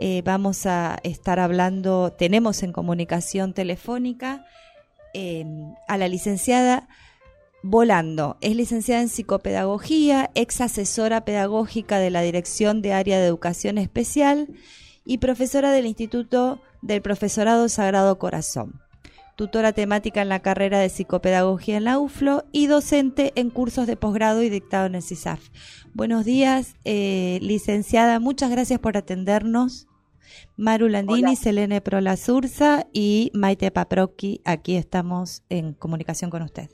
Eh, vamos a estar hablando, tenemos en comunicación telefónica em, a la licenciada Volando. Es licenciada en psicopedagogía, ex asesora pedagógica de la Dirección de Área de Educación Especial y profesora del Instituto del Profesorado Sagrado Corazón. Tutora temática en la carrera de psicopedagogía en la UFLO y docente en cursos de posgrado y dictado en el CISAF. Buenos días, eh, licenciada. Muchas gracias por atendernos. Maru Landini, Selene Prolasurza y Maite Paprocki. Aquí estamos en comunicación con usted.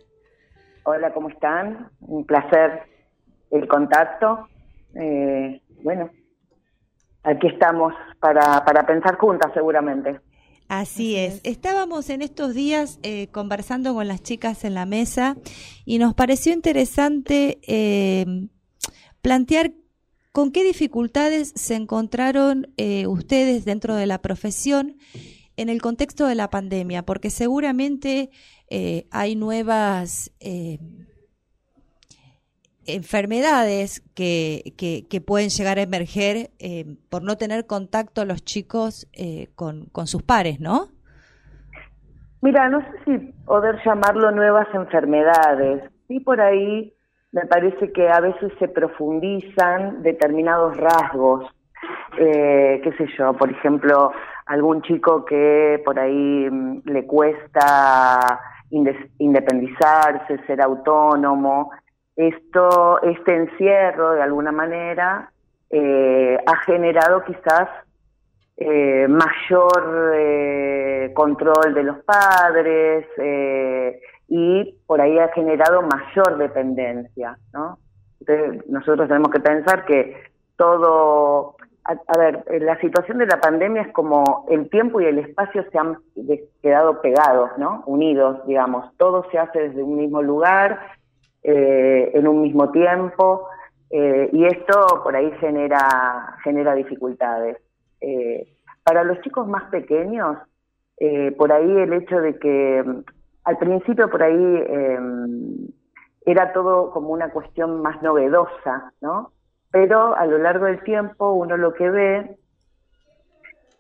Hola, ¿cómo están? Un placer el contacto. Eh, bueno, aquí estamos para, para pensar juntas seguramente. Así es. Estábamos en estos días eh, conversando con las chicas en la mesa y nos pareció interesante eh, plantear ¿Con qué dificultades se encontraron eh, ustedes dentro de la profesión en el contexto de la pandemia? Porque seguramente eh, hay nuevas eh, enfermedades que, que, pueden llegar a emerger por no tener contacto los chicos con, con sus pares, ¿no? Mira, no sé si poder llamarlo nuevas enfermedades. Sí, por ahí me parece que a veces se profundizan determinados rasgos, eh, qué sé yo, por ejemplo, algún chico que por ahí mm, le cuesta independizarse, ser autónomo, esto, este encierro de alguna manera eh, ha generado quizás eh, mayor control de los padres, y por ahí ha generado mayor dependencia, ¿no? Entonces, nosotros tenemos que pensar que todo, a, ver, la situación de la pandemia es como el tiempo y el espacio se han quedado pegados, ¿no? Unidos, digamos, todo se hace desde un mismo lugar, eh, en un mismo tiempo, eh, y esto por ahí genera, genera dificultades. Eh, para los chicos más pequeños, por ahí el hecho de que al principio por ahí em, era todo como una cuestión más novedosa, ¿no? Pero a lo largo del tiempo uno lo que ve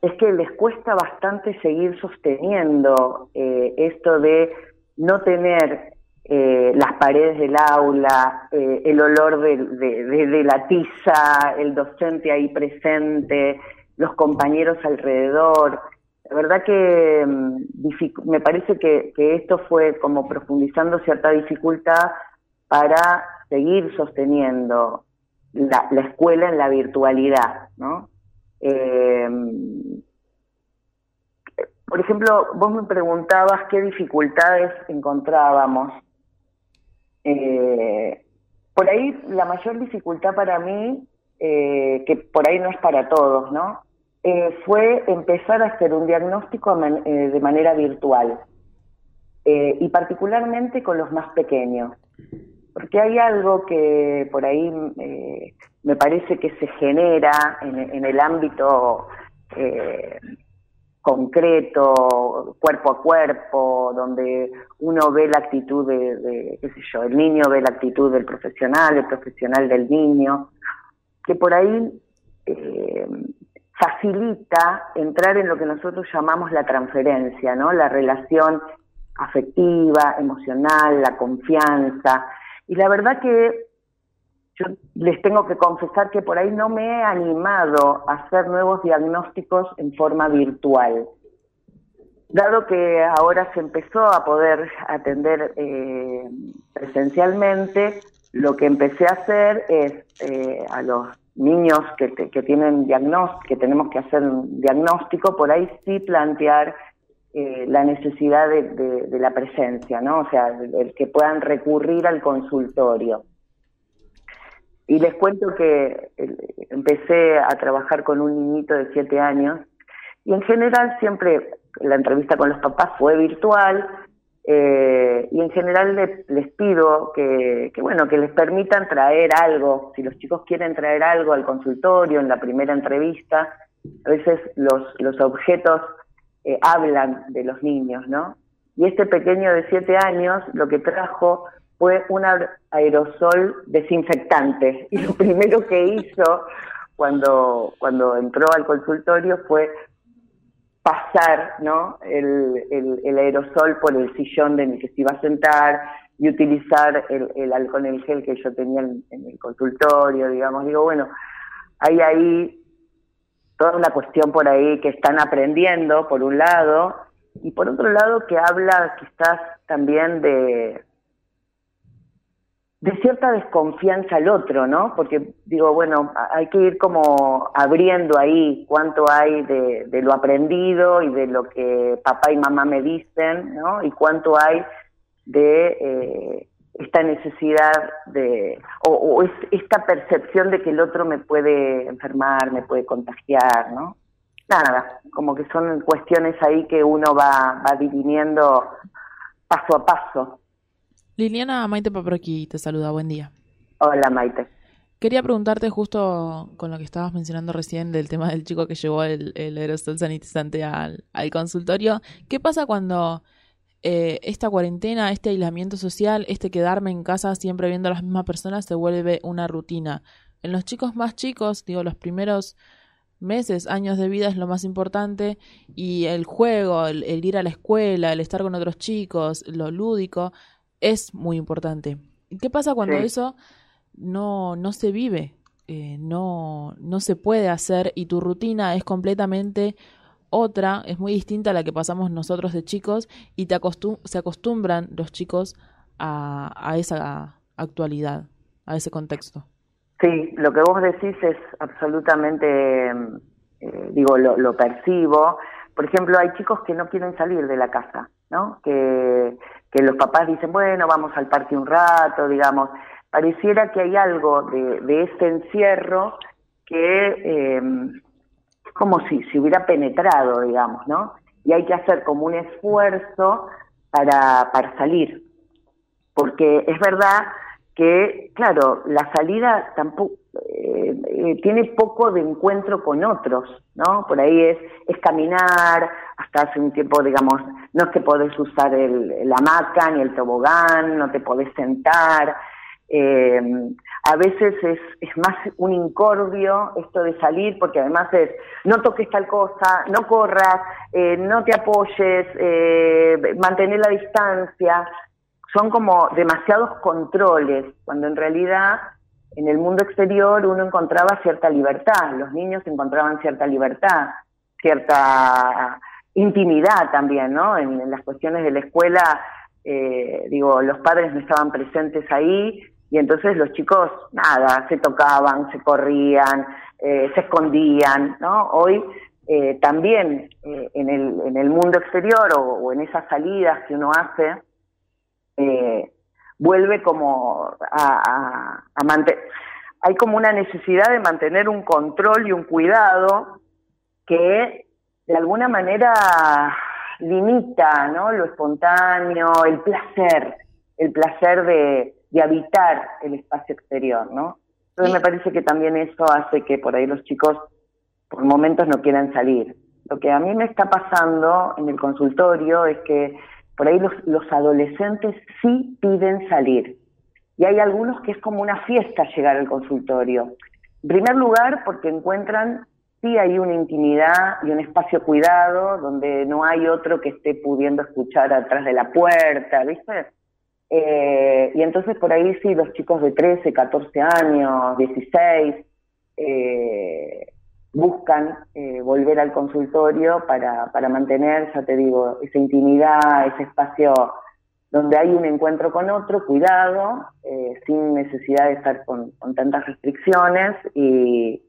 es que les cuesta bastante seguir sosteniendo eh, esto de no tener eh, las paredes del aula, eh, el olor de, la tiza, el docente ahí presente, los compañeros alrededor. La verdad que mm, me parece que, esto fue como profundizando cierta dificultad para seguir sosteniendo la, escuela en la virtualidad, ¿no? Eh, por ejemplo, vos me preguntabas qué dificultades encontrábamos. Eh, por ahí la mayor dificultad para mí, eh, que por ahí no es para todos, ¿no? Eh, fue empezar a hacer un diagnóstico eh, de manera virtual eh, y particularmente con los más pequeños. Porque hay algo que por ahí me parece que se genera en, el ámbito concreto, cuerpo a cuerpo, donde uno ve la actitud de, qué sé yo, el niño ve la actitud del profesional, el profesional del niño, que por ahí facilita entrar en lo que nosotros llamamos la transferencia, ¿no? La relación afectiva, emocional, la confianza. Y la verdad que yo les tengo que confesar que por ahí no me he animado a hacer nuevos diagnósticos en forma virtual. Dado que ahora se empezó a poder atender eh, presencialmente, lo que empecé a hacer es eh, a los niños que, que tienen que tenemos que hacer un diagnóstico, por ahí sí plantear eh, la necesidad de, la presencia, ¿no? O sea, el, que puedan recurrir al consultorio. Y les cuento que empecé a trabajar con un niñito de siete años y en general siempre la entrevista con los papás fue virtual, eh, y en general les pido que, bueno, que les permitan traer algo, si los chicos quieren traer algo al consultorio en la primera entrevista, a veces los, los objetos eh, hablan de los niños, ¿no? Y este pequeño de siete años lo que trajo fue un aerosol desinfectante y lo primero que hizo cuando, cuando entró al consultorio fue pasar ¿no? el, el, aerosol por el sillón en el que se iba a sentar y utilizar el, el alcohol en el gel que yo tenía en, el consultorio, digamos. Digo, bueno, hay ahí toda una cuestión por ahí que están aprendiendo, por un lado, y por otro lado que habla quizás también de, de cierta desconfianza al otro, ¿no? Porque digo, bueno, hay que ir como abriendo ahí cuánto hay de, lo aprendido y de lo que papá y mamá me dicen, ¿no? Y cuánto hay de eh, esta necesidad de, o, es, esta percepción de que el otro me puede enfermar, me puede contagiar, ¿no? Nada, como que son cuestiones ahí que uno va, va paso a paso. Liliana Maite aquí te saluda, buen día. Hola Maite. Quería preguntarte justo con lo que estabas mencionando recién del tema del chico que llevó el, aerosol sanitizante al, consultorio. ¿Qué pasa cuando eh, esta cuarentena, este aislamiento social, este quedarme en casa siempre viendo a las mismas personas se vuelve una rutina? En los chicos más chicos, digo, los primeros meses, años de vida es lo más importante y el juego, el ir a la escuela, el estar con otros chicos, lo lúdico, es muy importante. ¿Qué pasa cuando eso no, no se vive? Eh, no, no se puede hacer y tu rutina es completamente otra, es muy distinta a la que pasamos nosotros de chicos y te se acostumbran los chicos a, a esa actualidad, a ese contexto. Sí, lo que vos decís es absolutamente, eh, digo, lo, lo, percibo. Por ejemplo, hay chicos que no quieren salir de la casa, ¿no? Que, que los papás dicen, bueno, vamos al parque un rato, digamos, pareciera que hay algo de, de ese encierro que eh, como si se hubiera penetrado, digamos, ¿no? Y hay que hacer como un esfuerzo para, para salir, porque es verdad que, claro, la salida tampoco eh, eh, tiene poco de encuentro con otros, ¿no? Por ahí es, es caminar, hasta hace un tiempo, digamos, no te podés usar el, la hamaca ni el tobogán, no te podés sentar. Eh, a veces es, es más un incordio esto de salir, porque además es, no toques tal cosa, no corras, no te apoyes, mantener la distancia. Son como demasiados controles, cuando en realidad en el mundo exterior uno encontraba cierta libertad, los niños encontraban cierta libertad, cierta intimidad también, ¿no? En, las cuestiones de la escuela, eh, digo, los padres no estaban presentes ahí y entonces los chicos, nada, se tocaban, se corrían, eh, se escondían, ¿no? Hoy eh, también en, el, en el mundo exterior o, o, en esas salidas que uno hace, vuelve como a, a, mantener, hay como una necesidad de mantener un control y un cuidado que de alguna manera limita ¿no? lo espontáneo, el placer, el placer de, de habitar el espacio exterior, ¿no? Entonces me parece que también eso hace que por ahí los chicos por momentos no quieran salir. Lo que a mí me está pasando en el consultorio es que por ahí los, los adolescentes sí piden salir. Y hay algunos que es como una fiesta llegar al consultorio. En primer lugar, porque encuentran, sí hay una intimidad y un espacio cuidado donde no hay otro que esté pudiendo escuchar atrás de la puerta, ¿viste? Eh, y entonces por ahí sí, los chicos de 13, 14 años, 16, eh, buscan eh, volver al consultorio para, para mantener, ya te digo, esa intimidad, ese espacio donde hay un encuentro con otro, cuidado, eh, sin necesidad de estar con, tantas restricciones y,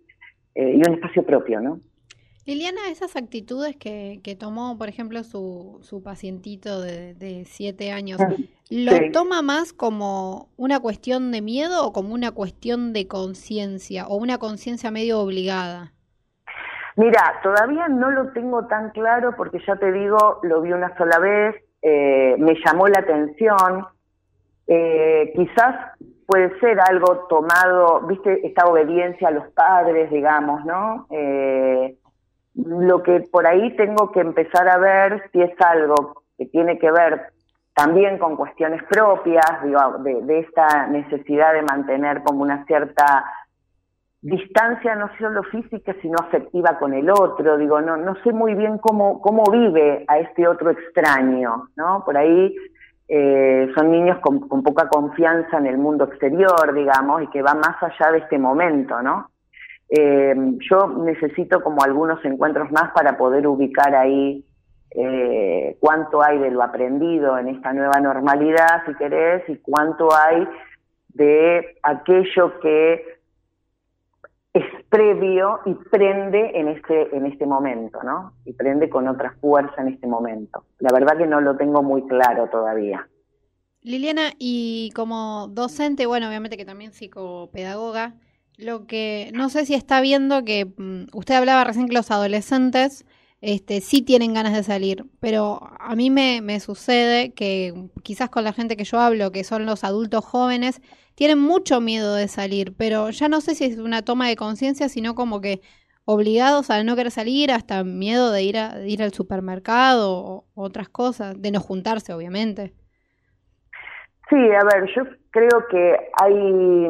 eh, y, un espacio propio, ¿no? Liliana, esas actitudes que, que tomó, por ejemplo, su, su pacientito de, de siete años, ah, ¿lo toma más como una cuestión de miedo o como una cuestión de conciencia o una conciencia medio obligada? Mira, todavía no lo tengo tan claro porque ya te digo, lo vi una sola vez, eh, me llamó la atención. Eh, quizás puede ser algo tomado, viste, esta obediencia a los padres, digamos, ¿no? Eh, lo que por ahí tengo que empezar a ver si es algo que tiene que ver también con cuestiones propias, digo, de esta necesidad de mantener como una cierta distancia no solo física, sino afectiva con el otro. Digo, no, no sé muy bien cómo, cómo vive a este otro extraño, ¿no? Por ahí eh, son niños con, poca confianza en el mundo exterior, digamos, y que van más allá de este momento, ¿no? Eh, yo necesito como algunos encuentros más para poder ubicar ahí eh, cuánto hay de lo aprendido en esta nueva normalidad, si querés, y cuánto hay de aquello que previo y prende en este, en este momento, ¿no? Y prende con otra fuerza en este momento. La verdad que no lo tengo muy claro todavía. Liliana, y como docente, bueno, obviamente que también psicopedagoga, lo que no sé si está viendo que mm, usted hablaba recién que los adolescentes este, sí tienen ganas de salir, pero a mí me, sucede que quizás con la gente que yo hablo, que son los adultos jóvenes, tienen mucho miedo de salir, pero ya no sé si es una toma de conciencia, sino como que obligados a no querer salir, hasta miedo de ir, a, ir al supermercado o otras cosas, de no juntarse, obviamente. Sí, a ver, yo creo que hay,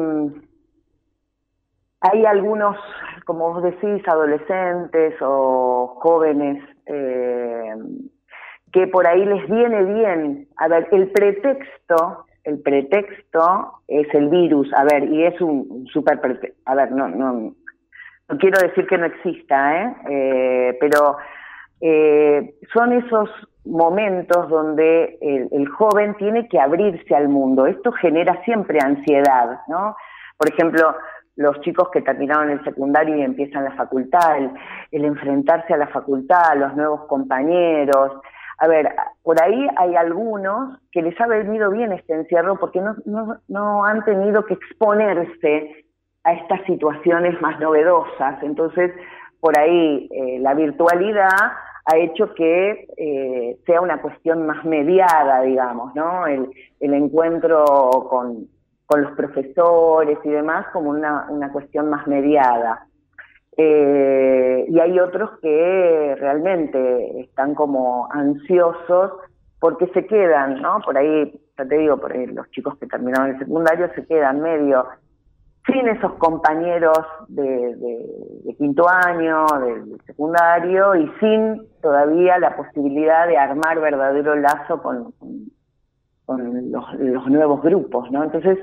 hay algunos, como vos decís, adolescentes o jóvenes eh, que por ahí les viene bien. A ver, el pretexto el pretexto es el virus, a ver, y es un super pretexto, a ver, no, no, no quiero decir que no exista, ¿eh? eh pero eh, son esos momentos donde el, el, joven tiene que abrirse al mundo. Esto genera siempre ansiedad, ¿no? Por ejemplo, los chicos que terminaron el secundario y empiezan la facultad, el, enfrentarse a la facultad, los nuevos compañeros, a ver, por ahí hay algunos que les ha venido bien este encierro porque no, no, no han tenido que exponerse a estas situaciones más novedosas. Entonces, por ahí eh, la virtualidad ha hecho que eh, sea una cuestión más mediada, digamos, ¿no? El, el encuentro con, con, los profesores y demás como una, una cuestión más mediada. Eh, y hay otros que realmente están como ansiosos porque se quedan, ¿no? Por ahí, ya te digo, por ahí los chicos que terminaron el secundario se quedan medio sin esos compañeros de, de, quinto año, del secundario, y sin todavía la posibilidad de armar verdadero lazo con, con, los, los, nuevos grupos, ¿no? Entonces,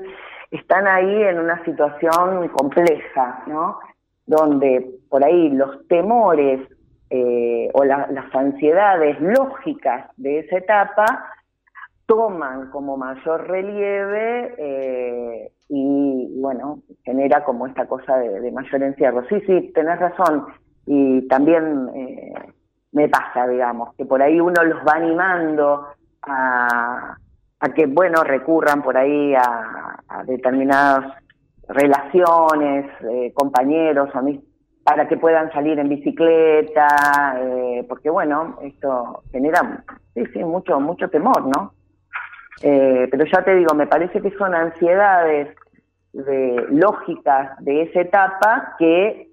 están ahí en una situación compleja, ¿no? donde por ahí los temores eh, o las ansiedades lógicas de esa etapa toman como mayor relieve eh, y bueno, genera como esta cosa de, mayor encierro. Sí, sí, tenés razón y también eh, me pasa, digamos, que por ahí uno los va animando a, a que, bueno, recurran por ahí a, a determinados relaciones, eh, compañeros, para que puedan salir en bicicleta, eh, porque bueno, esto genera, sí, sí, mucho, mucho temor, ¿no? Eh, pero ya te digo, me parece que son ansiedades de, lógicas de esa etapa que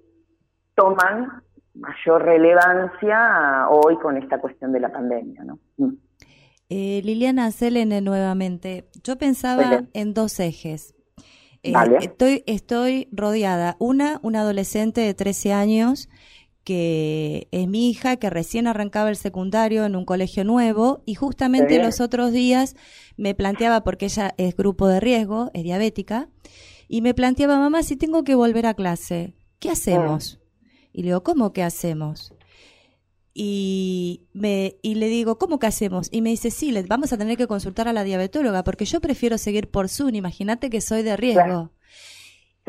toman mayor relevancia hoy con esta cuestión de la pandemia, ¿no? Mm. Liliana Selene nuevamente, yo pensaba en dos ejes. Eh, estoy, estoy rodeada. Una, una adolescente de 13 años que es mi hija, que recién arrancaba el secundario en un colegio nuevo y justamente los otros días me planteaba, porque ella es grupo de riesgo, es diabética, y me planteaba, mamá, si tengo que volver a clase, ¿qué hacemos? Y le digo, ¿cómo que hacemos? Y, me, y le digo, ¿cómo que hacemos? Y me dice, sí, le, vamos a tener que consultar a la diabetóloga porque yo prefiero seguir por Zoom, imagínate que soy de riesgo.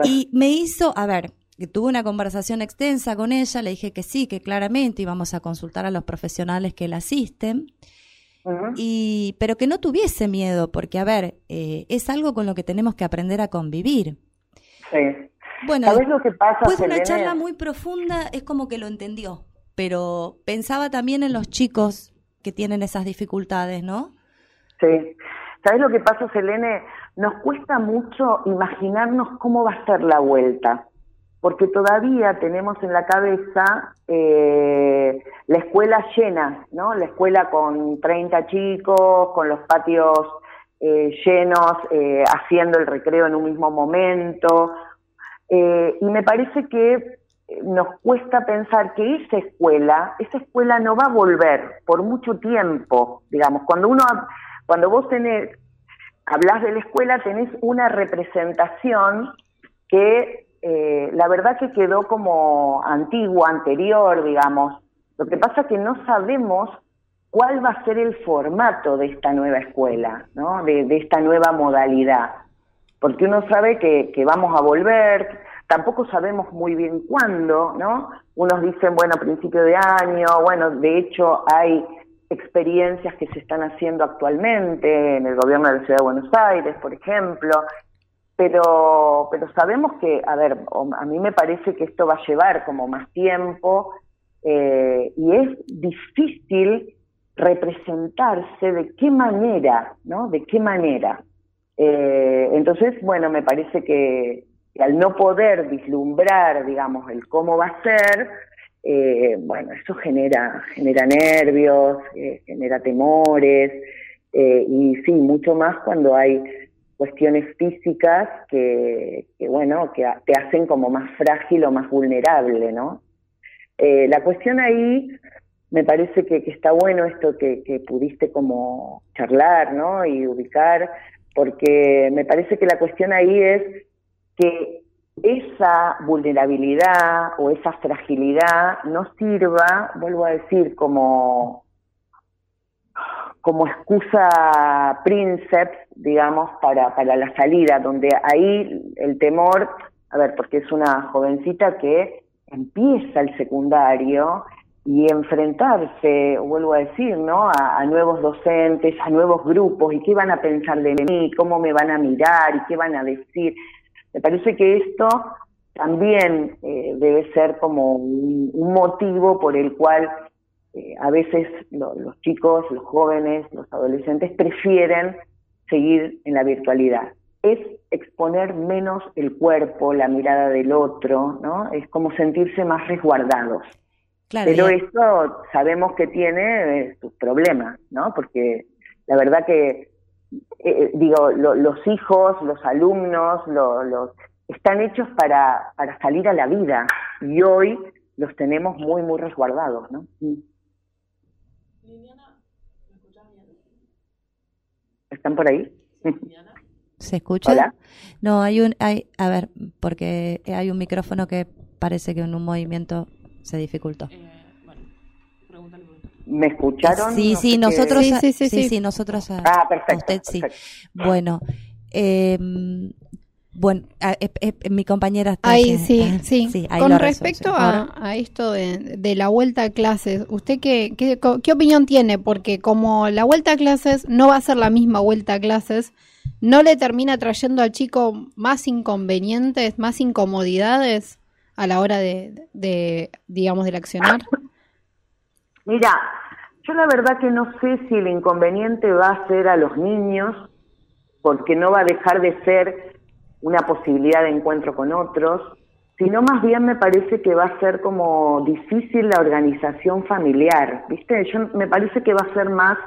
Y me hizo, a ver, que tuve una conversación extensa con ella, le dije que sí, que claramente íbamos a consultar a los profesionales que la asisten, y, pero que no tuviese miedo, porque, a ver, eh, es algo con lo que tenemos que aprender a convivir. Sí. Bueno, ¿Sabes lo que pasa? Fue una charla muy profunda, es como que lo entendió pero pensaba también en los chicos que tienen esas dificultades, ¿no? Sí. ¿Sabes lo que pasa, Selene? Nos cuesta mucho imaginarnos cómo va a ser la vuelta, porque todavía tenemos en la cabeza eh, la escuela llena, ¿no? La escuela con 30 chicos, con los patios eh, llenos, eh, haciendo el recreo en un mismo momento, Eh, y me parece que nos cuesta pensar que esa escuela, esa escuela no va a volver por mucho tiempo, digamos, cuando uno, cuando vos tenés, hablas de la escuela, tenés una representación que eh, la verdad que quedó como antigua, anterior, digamos. Lo que pasa es que no sabemos cuál va a ser el formato de esta nueva escuela, ¿no? de, esta nueva modalidad. Porque uno sabe que, que, vamos a volver, tampoco sabemos muy bien cuándo, ¿no? Unos dicen, bueno, principio de año, bueno, de hecho hay experiencias que se están haciendo actualmente en el gobierno de la Ciudad de Buenos Aires, por ejemplo, pero, pero sabemos que, a ver, a mí me parece que esto va a llevar como más tiempo eh, y es difícil representarse de qué manera, ¿no? De qué manera. Eh, entonces, bueno, me parece que, al no poder vislumbrar, digamos, el cómo va a ser, eh, bueno, eso genera, genera nervios, eh, genera temores, y sí, mucho más cuando hay cuestiones físicas que, que, bueno, que te hacen como más frágil o más vulnerable, ¿no? la cuestión ahí me parece que, está bueno esto que, pudiste como charlar, ¿no? Y ubicar, porque me parece que la cuestión ahí es que esa vulnerabilidad o esa fragilidad no sirva, vuelvo a decir, como, como excusa príncipe, digamos, para, para la salida, donde ahí el temor, a ver, porque es una jovencita que empieza el secundario y enfrentarse, vuelvo a decir, ¿no? A, nuevos docentes, a nuevos grupos, y qué van a pensar de mí, cómo me van a mirar y qué van a decir. Me parece que esto también eh, debe ser como un, motivo por el cual eh, a veces los chicos, los jóvenes, los adolescentes prefieren seguir en la virtualidad. Es exponer menos el cuerpo, la mirada del otro, ¿no? Es como sentirse más resguardados. Pero esto sabemos que tiene eh, sus problemas, ¿no? Porque la verdad que, eh, digo, los hijos, los alumnos, los están hechos para, para salir a la vida y hoy los tenemos muy, muy resguardados, ¿no? ¿Están por ahí? ¿Se escucha? No, hay un, hay, a ver, porque hay un micrófono que parece que en un movimiento se dificultó. Eh, ¿Me escucharon? Sí, sí, nosotros, sí, sí, sí, nosotros ah, perfecto, usted sí. Bueno, eh, bueno, eh, eh, mi compañera está ahí, sí, sí. Con respecto a, esto de, la vuelta a clases, ¿usted qué, qué, qué, opinión tiene? Porque como la vuelta a clases no va a ser la misma vuelta a clases, ¿no le termina trayendo al chico más inconvenientes, más incomodidades? a la hora de, de digamos, del accionar? Mira, yo la verdad que no sé si el inconveniente va a ser a los niños, porque no va a dejar de ser una posibilidad de encuentro con otros, sino más bien me parece que va a ser como difícil la organización familiar, ¿viste? Yo me parece que va a ser más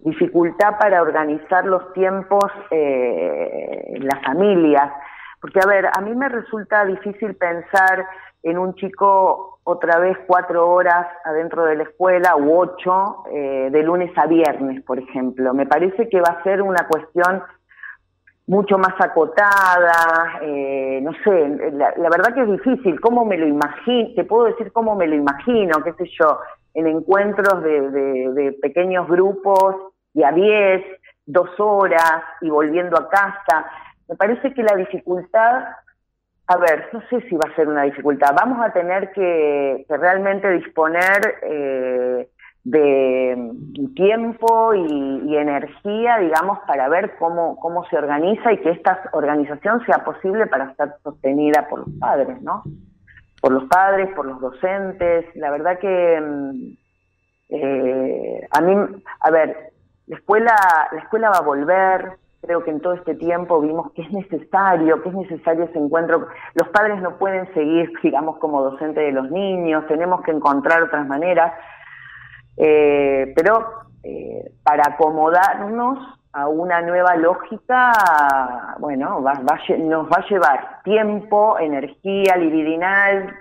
dificultad para organizar los tiempos eh, las familias. Porque, a ver, a mí me resulta difícil pensar en un chico otra vez cuatro horas adentro de la escuela u ocho eh, de lunes a viernes, por ejemplo. Me parece que va a ser una cuestión mucho más acotada, eh, no sé, la, verdad que es difícil, ¿cómo me lo imagino? Te puedo decir cómo me lo imagino, qué sé yo, en encuentros de, de pequeños grupos y a diez, dos horas y volviendo a casa. Me parece que la dificultad, a ver, no sé si va a ser una dificultad, vamos a tener que, realmente disponer eh, de tiempo y, energía, digamos, para ver cómo, cómo se organiza y que esta organización sea posible para ser sostenida por los padres, ¿no? Por los padres, por los docentes. La verdad que mm, eh, a mí, a ver, la escuela, la escuela va a volver, Creo que en todo este tiempo vimos que es necesario, que es necesario ese encuentro. Los padres no pueden seguir, digamos, como docentes de los niños, tenemos que encontrar otras maneras. Eh, pero eh, para acomodarnos a una nueva lógica, bueno, va, nos va a llevar tiempo, energía libidinal,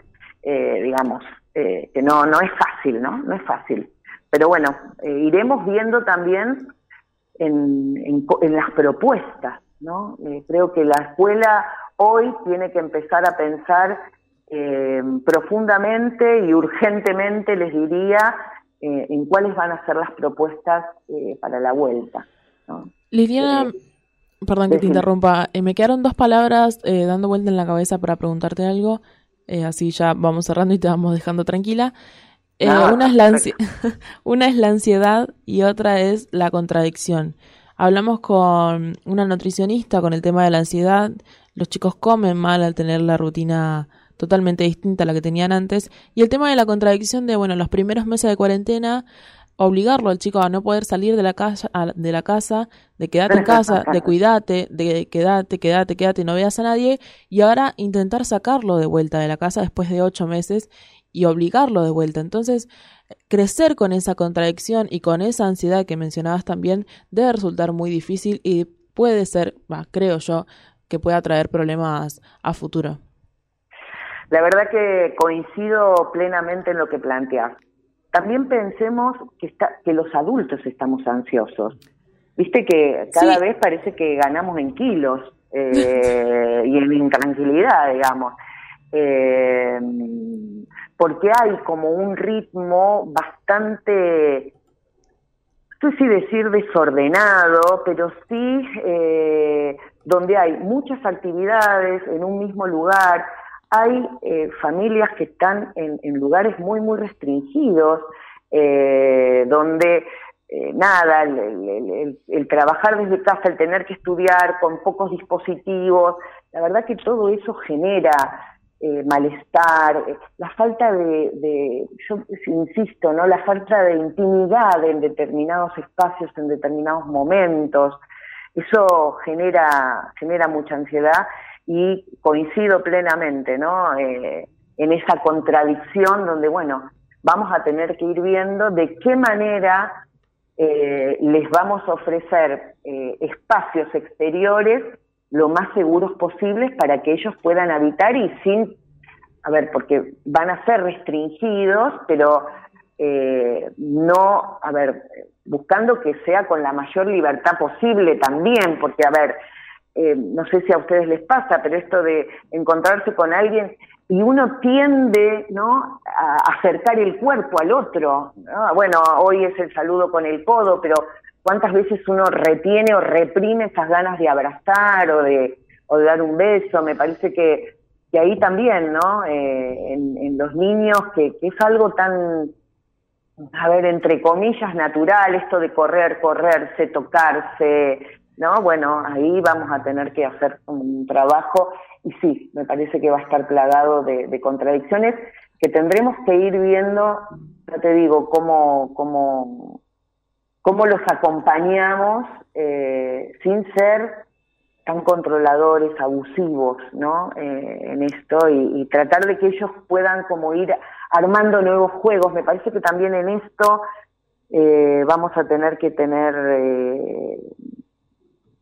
eh, digamos, eh, que no, no es fácil, ¿no? No es fácil. Pero bueno, eh, iremos viendo también en, en, las propuestas, ¿no? creo que la escuela hoy tiene que empezar a pensar profundamente y urgentemente, les diría, en cuáles van a ser las propuestas para la vuelta. Liliana, eh, perdón que te interrumpa, eh, me quedaron dos palabras eh, dando vuelta en la cabeza para preguntarte algo, así ya vamos cerrando y te vamos dejando tranquila. Ah, una, es la una es la ansiedad y otra es la contradicción. Hablamos con una nutricionista con el tema de la ansiedad. Los chicos comen mal al tener la rutina totalmente distinta a la que tenían antes. Y el tema de la contradicción de, bueno, los primeros meses de cuarentena obligarlo al chico a no poder salir de la casa, de la casa, de quedarte en casa, de cuidarte, de quedarte, quedate, quedate, no veas a nadie, y ahora intentar sacarlo de vuelta de la casa después de ocho meses y obligarlo de vuelta. Entonces, crecer con esa contradicción y con esa ansiedad que mencionabas también debe resultar muy difícil y puede ser, creo yo, que pueda traer problemas a futuro. La verdad que coincido plenamente en lo que planteas también pensemos que, está, que los adultos estamos ansiosos. Viste que cada vez parece que ganamos en kilos eh, y en intranquilidad, digamos. Eh, porque hay como un ritmo bastante, no sé si decir desordenado, pero sí eh, donde hay muchas actividades en un mismo lugar, hay eh, familias que están en, lugares muy, muy restringidos, donde nada, el, trabajar desde casa, el tener que estudiar con pocos dispositivos, la verdad que todo eso genera malestar, la falta de, yo insisto, ¿no? La falta de intimidad en determinados espacios, en determinados momentos, eso genera, genera mucha ansiedad y coincido plenamente ¿no? Eh, en esa contradicción donde, bueno, vamos a tener que ir viendo de qué manera eh, les vamos a ofrecer eh, espacios exteriores lo más seguros posibles para que ellos puedan habitar y sin, a ver, porque van a ser restringidos, pero no, a ver, buscando que sea con la mayor libertad posible también, porque, a ver, eh, no sé si a ustedes les pasa, pero esto de encontrarse con alguien y uno tiende ¿no? a acercar el cuerpo al otro. Bueno, hoy es el saludo con el codo, pero ¿cuántas veces uno retiene o reprime esas ganas de abrazar o de, o de dar un beso? Me parece que, que ahí también, ¿no? Eh, en, los niños, que, es algo tan, a ver, entre comillas, natural, esto de correr, correrse, tocarse, ¿no? Bueno, ahí vamos a tener que hacer un trabajo y sí, me parece que va a estar plagado de, contradicciones que tendremos que ir viendo, ya te digo, cómo, cómo, cómo los acompañamos eh, sin ser tan controladores, abusivos, ¿no? Eh, en esto y, tratar de que ellos puedan como ir armando nuevos juegos. Me parece que también en esto eh, vamos a tener que tener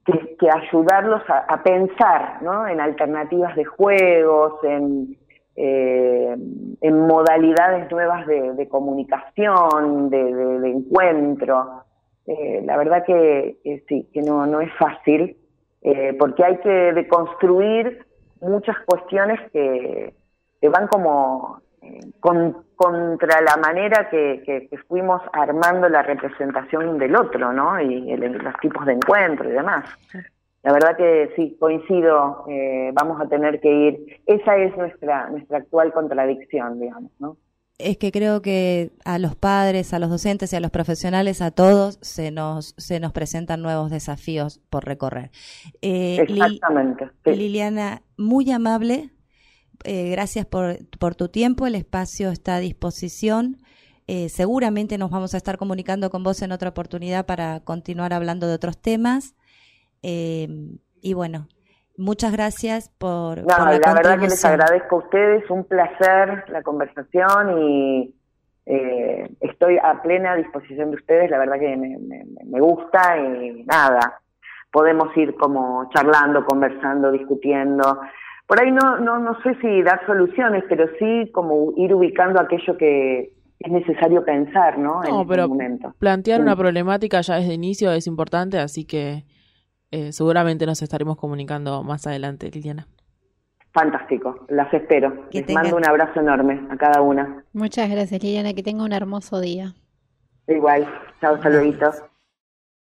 que, ayudarlos a, pensar ¿no? en alternativas de juegos, en modalidades nuevas de, comunicación, de, encuentro. Eh, la verdad que, sí, que no, no es fácil, eh, porque hay que deconstruir muchas cuestiones que, que van como con, contra la manera que, fuimos armando la representación del otro, ¿no? Y los tipos de encuentro y demás. La verdad que sí, coincido, eh, vamos a tener que ir, esa es nuestra, nuestra actual contradicción, digamos, ¿no? Es que creo que a los padres, a los docentes y a los profesionales, a todos, se nos, se nos presentan nuevos desafíos por recorrer. Eh, Exactamente. Liliana, muy amable, eh, gracias por, por, tu tiempo, el espacio está a disposición. Eh, seguramente nos vamos a estar comunicando con vos en otra oportunidad para continuar hablando de otros temas. Y bueno, muchas gracias por... No, la, verdad que les agradezco a ustedes, un placer la conversación y estoy a plena disposición de ustedes, la verdad que me, me gusta y nada, podemos ir como charlando, conversando, discutiendo. Por ahí no, no, no sé si dar soluciones, pero sí como ir ubicando aquello que es necesario pensar, ¿no? No, pero plantear una problemática ya desde inicio es importante, así que eh, seguramente nos estaremos comunicando más adelante, Liliana. Fantástico, las espero. Les mando un abrazo enorme a cada una. Muchas gracias, Liliana, que tenga un hermoso día. Igual, chao, saluditos.